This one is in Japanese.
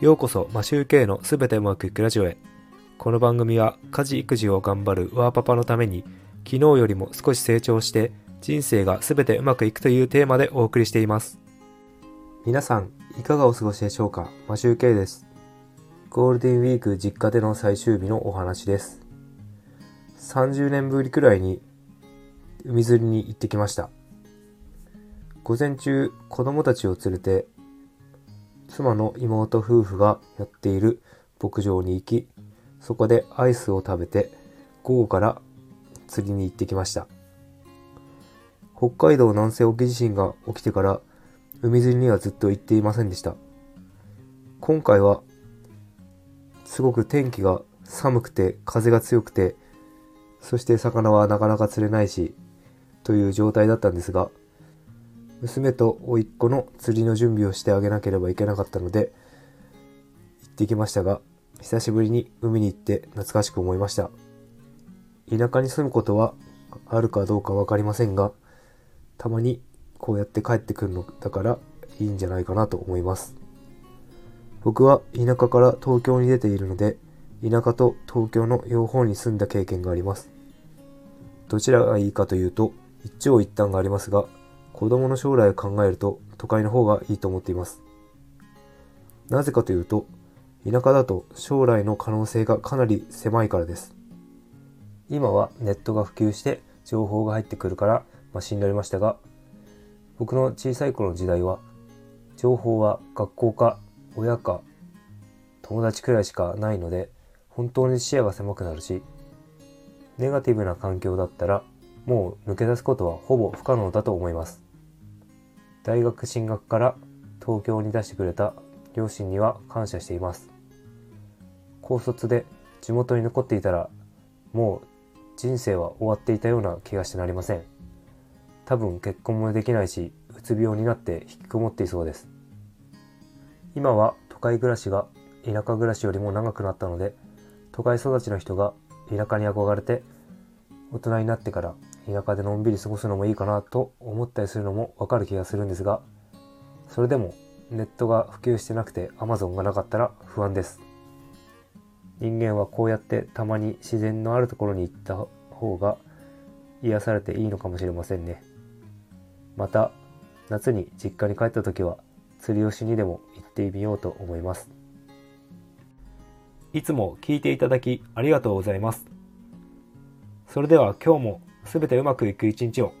ようこそマシューケイのすべてうまくいくラジオへ。この番組は家事育児を頑張るワーパパのために昨日よりも少し成長して人生がすべてうまくいくというテーマでお送りしています。皆さんいかがお過ごしでしょうか？マシューケイです。ゴールデンウィーク実家での最終日のお話です。30年ぶりくらいに海釣りに行ってきました。午前中子供たちを連れて妻の妹夫婦がやっている牧場に行き、そこでアイスを食べて、午後から釣りに行ってきました。北海道南西沖地震が起きてから海釣りにはずっと行っていませんでした。今回はすごく天気が寒くて風が強くて、そして魚はなかなか釣れないし、という状態だったんですが、娘と甥っ子の釣りの準備をしてあげなければいけなかったので、行ってきましたが、久しぶりに海に行って懐かしく思いました。田舎に住むことはあるかどうかわかりませんが、たまにこうやって帰ってくるのだからいいんじゃないかなと思います。僕は田舎から東京に出ているので、田舎と東京の両方に住んだ経験があります。どちらがいいかというと、一長一短がありますが、子供の将来を考えると都会の方がいいと思っています。なぜかというと、田舎だと将来の可能性がかなり狭いからです。今はネットが普及して情報が入ってくるからマシになりましたが、僕の小さい頃の時代は、情報は学校か親か友達くらいしかないので、本当に視野が狭くなるし、ネガティブな環境だったら、もう抜け出すことはほぼ不可能だと思います。大学進学から東京に出してくれた両親には感謝しています。高卒で地元に残っていたらもう人生は終わっていたような気がしてなりません。多分結婚もできないし、うつ病になって引きこもっていそうです。今は都会暮らしが田舎暮らしよりも長くなったので、都会育ちの人が田舎に憧れて大人になってから田舎でのんびり過ごすのもいいかなと思ったりするのもわかる気がするんですが、それでもネットが普及してなくて Amazon がなかったら不安です。人間はこうやってたまに自然のあるところに行った方が癒されていいのかもしれませんね。また、夏に実家に帰った時は釣りをしにでも行ってみようと思います。いつも聞いていただきありがとうございます。それでは今日も全てうまくいく一日を。